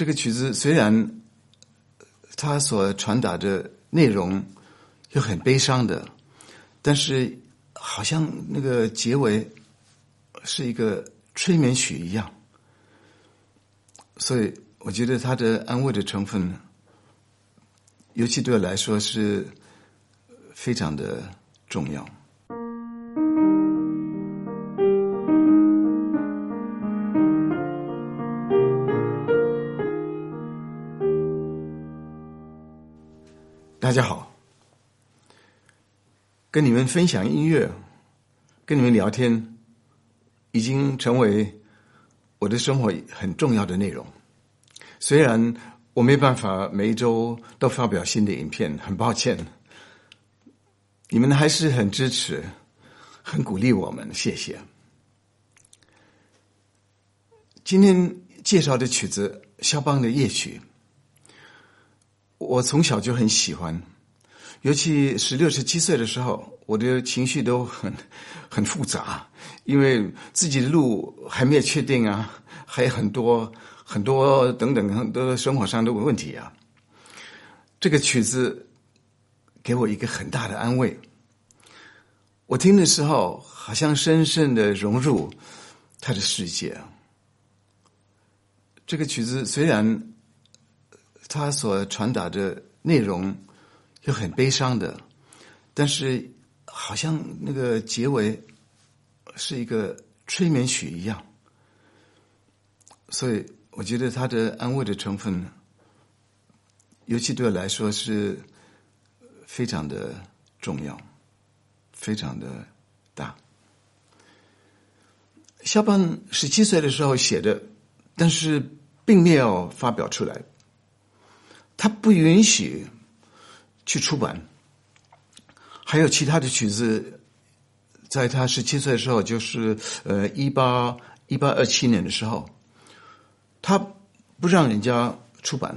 这个曲子虽然它所传达的内容又很悲伤的，但是好像那个结尾是一个催眠曲一样，所以我觉得它的安慰的成分，尤其对我来说是非常的重要。大家好，跟你们分享音乐，跟你们聊天，已经成为我的生活很重要的内容。虽然我没办法每一周都发表新的影片，很抱歉，你们还是很支持，很鼓励我们，谢谢。今天介绍的曲子，肖邦的夜曲。我从小就很喜欢，尤其十六、十七岁的时候，我的情绪都很很复杂，因为自己的路还没有确定啊，还有很多很多等等很多生活上的问题啊。这个曲子给我一个很大的安慰，我听的时候好像深深的融入他的世界。这个曲子虽然。他所传达的内容又很悲伤的，但是好像那个结尾是一个催眠曲一样，所以我觉得他的安慰的成分，尤其对我来说是非常的重要，非常的大。肖邦十七岁的时候写的，但是并没有发表出来。他不允许去出版，还有其他的曲子，在他十七岁的时候，就是呃一八一八二七年的时候，他不让人家出版，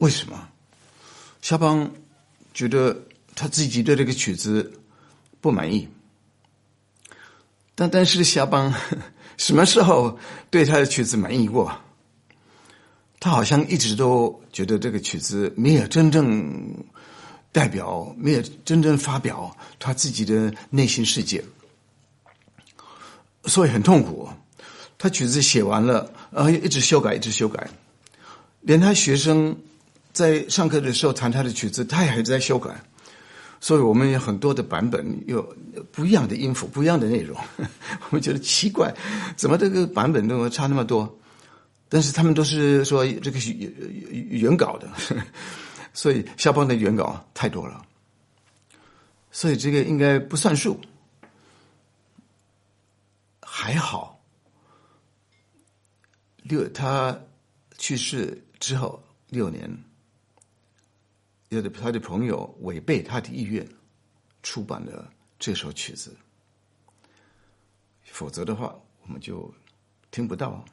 为什么？肖邦觉得他自己对这个曲子不满意，但但是肖邦 什么时候对他的曲子满意过？他好像一直都觉得这个曲子没有真正代表，没有真正发表他自己的内心世界，所以很痛苦。他曲子写完了，呃，一直修改，一直修改，连他学生在上课的时候弹他的曲子，他也还在修改。所以我们有很多的版本，有不一样的音符，不一样的内容，我们觉得奇怪，怎么这个版本都差那么多？但是他们都是说这个是原稿的，所以肖邦的原稿太多了，所以这个应该不算数。还好，六他去世之后六年，有的他的朋友违背他的意愿出版了这首曲子，否则的话我们就听不到。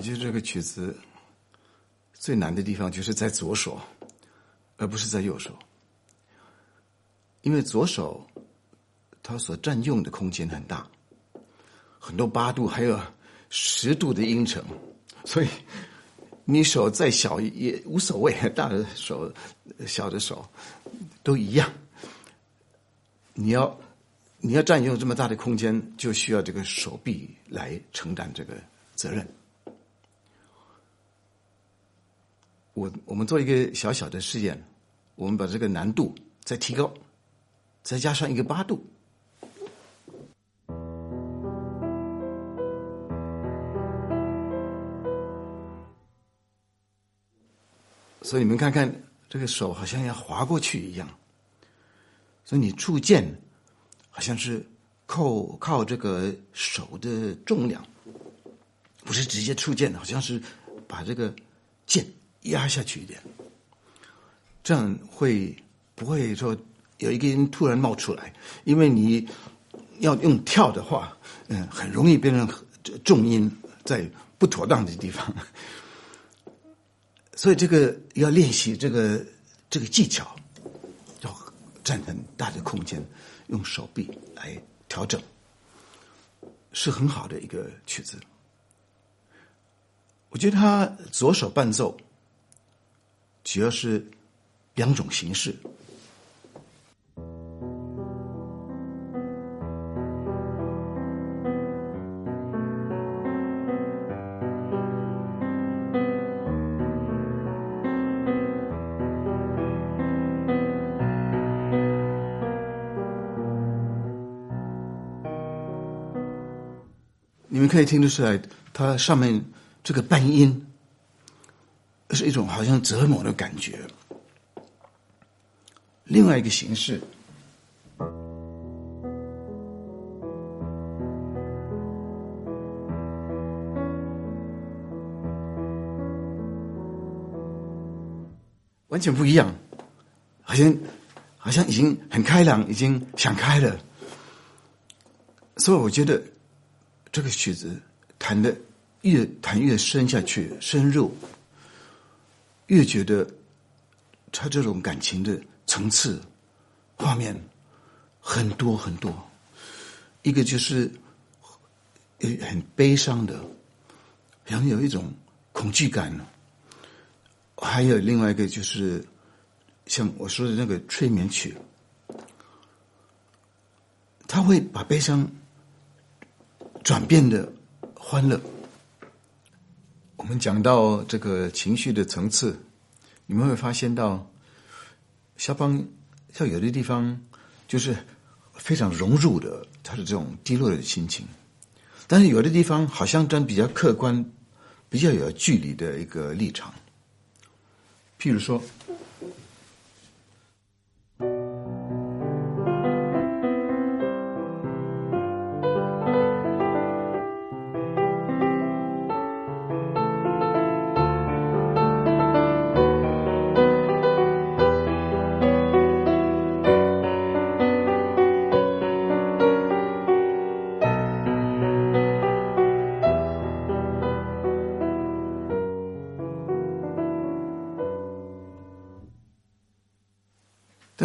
觉得这个曲子最难的地方就是在左手，而不是在右手，因为左手它所占用的空间很大，很多八度还有十度的音程，所以你手再小也无所谓，大的手、小的手都一样。你要你要占用这么大的空间，就需要这个手臂来承担这个责任。我我们做一个小小的试验，我们把这个难度再提高，再加上一个八度，所以你们看看，这个手好像要滑过去一样，所以你触键好像是靠靠这个手的重量，不是直接触键，好像是把这个键。压下去一点，这样会不会说有一个人突然冒出来？因为你要用跳的话，嗯，很容易变成重音在不妥当的地方。所以这个要练习这个这个技巧，要占很大的空间，用手臂来调整，是很好的一个曲子。我觉得他左手伴奏。主要是两种形式。你们可以听得出来，它上面这个半音。是一种好像折磨的感觉。另外一个形式，完全不一样，好像好像已经很开朗，已经想开了。所以我觉得这个曲子弹的越弹越深下去，深入。越觉得他这种感情的层次、画面很多很多，一个就是很悲伤的，然后有一种恐惧感；还有另外一个就是像我说的那个催眠曲，他会把悲伤转变的欢乐。我们讲到这个情绪的层次，你们会发现到，肖邦像有的地方就是非常融入的他的这种低落的心情，但是有的地方好像站比较客观、比较有距离的一个立场，譬如说。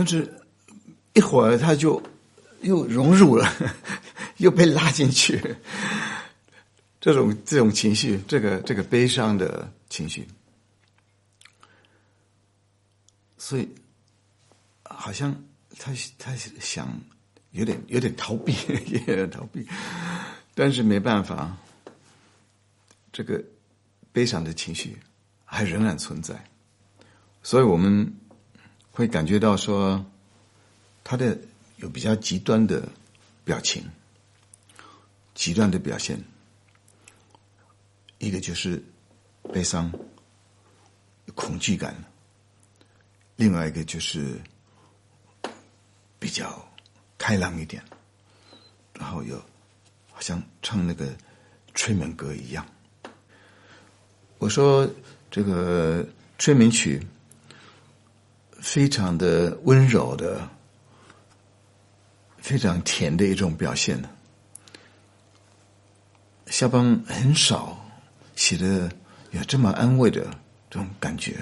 是，一会儿他就又融入了，又被拉进去。这种这种情绪，这个这个悲伤的情绪，所以好像他他想有点有点逃避，有点逃避，但是没办法，这个悲伤的情绪还仍然存在，所以我们。会感觉到说，他的有比较极端的表情，极端的表现，一个就是悲伤、恐惧感，另外一个就是比较开朗一点，然后又好像唱那个催眠歌一样。我说这个催眠曲。非常的温柔的，非常甜的一种表现呢。肖邦很少写的有这么安慰的这种感觉。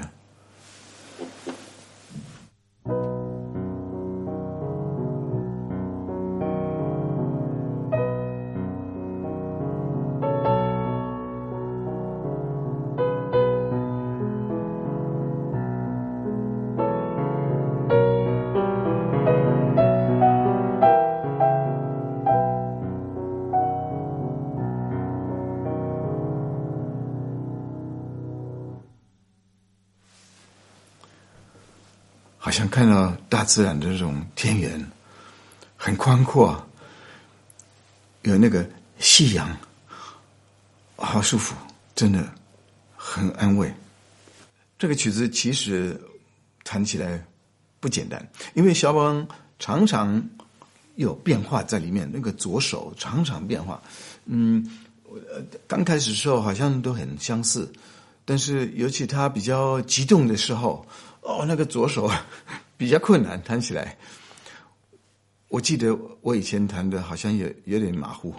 好像看到大自然的这种天原，很宽阔，有那个夕阳，好舒服，真的很安慰。这个曲子其实弹起来不简单，因为肖邦常常有变化在里面，那个左手常常变化。嗯，刚开始时候好像都很相似，但是尤其他比较激动的时候。哦，那个左手 比较困难，弹起来。我记得我以前弹的好像也有点马虎，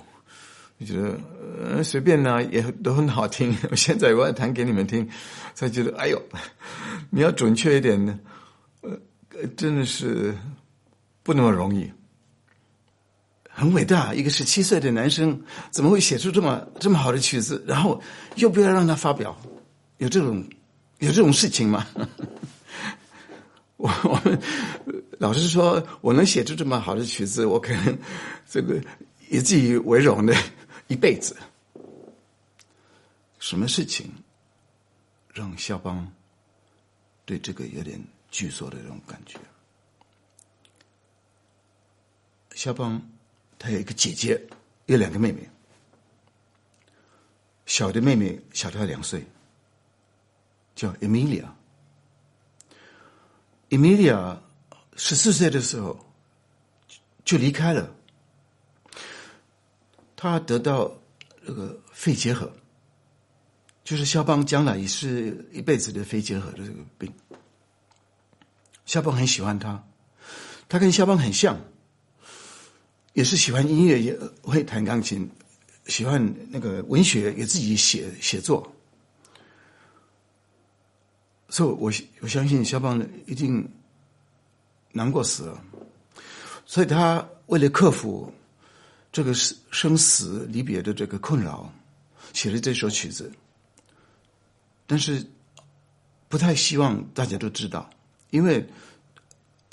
我觉得呃随便呢也都很好听。现在我要弹给你们听，才觉得哎呦，你要准确一点呢，呃，真的是不那么容易。很伟大，一个十七岁的男生怎么会写出这么这么好的曲子？然后又不要让他发表，有这种有这种事情吗？我 我们老师说，我能写出这么好的曲子，我可能这个以自己为荣的一辈子。什么事情让肖邦对这个有点惧缩的这种感觉？肖邦他有一个姐姐，有两个妹妹，小的妹妹小他两岁，叫 Emilia。伊米莉亚十四岁的时候就离开了，他得到这个肺结核，就是肖邦将来也是一辈子的肺结核的这个病。肖邦很喜欢他，他跟肖邦很像，也是喜欢音乐，也会弹钢琴，喜欢那个文学，也自己写写作。所以，我我相信肖邦一定难过死了。所以他为了克服这个生生死离别的这个困扰，写了这首曲子。但是不太希望大家都知道，因为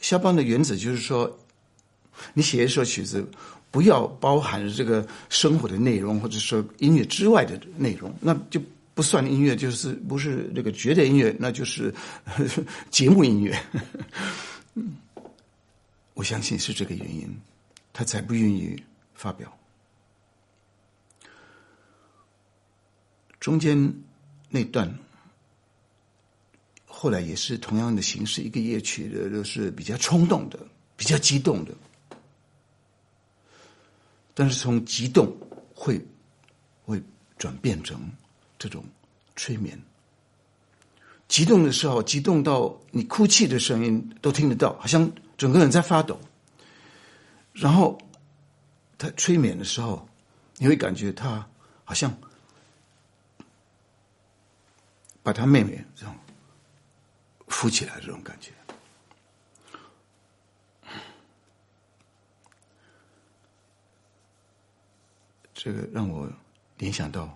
肖邦的原则就是说，你写一首曲子，不要包含这个生活的内容，或者说音乐之外的内容，那就。不算音乐，就是不是那个绝对音乐，那就是 节目音乐。我相信是这个原因，他才不愿意发表。中间那段后来也是同样的形式，一个夜曲的都是比较冲动的，比较激动的，但是从激动会会转变成。这种催眠，激动的时候，激动到你哭泣的声音都听得到，好像整个人在发抖。然后他催眠的时候，你会感觉他好像把他妹妹这样扶起来，这种感觉。这个让我联想到。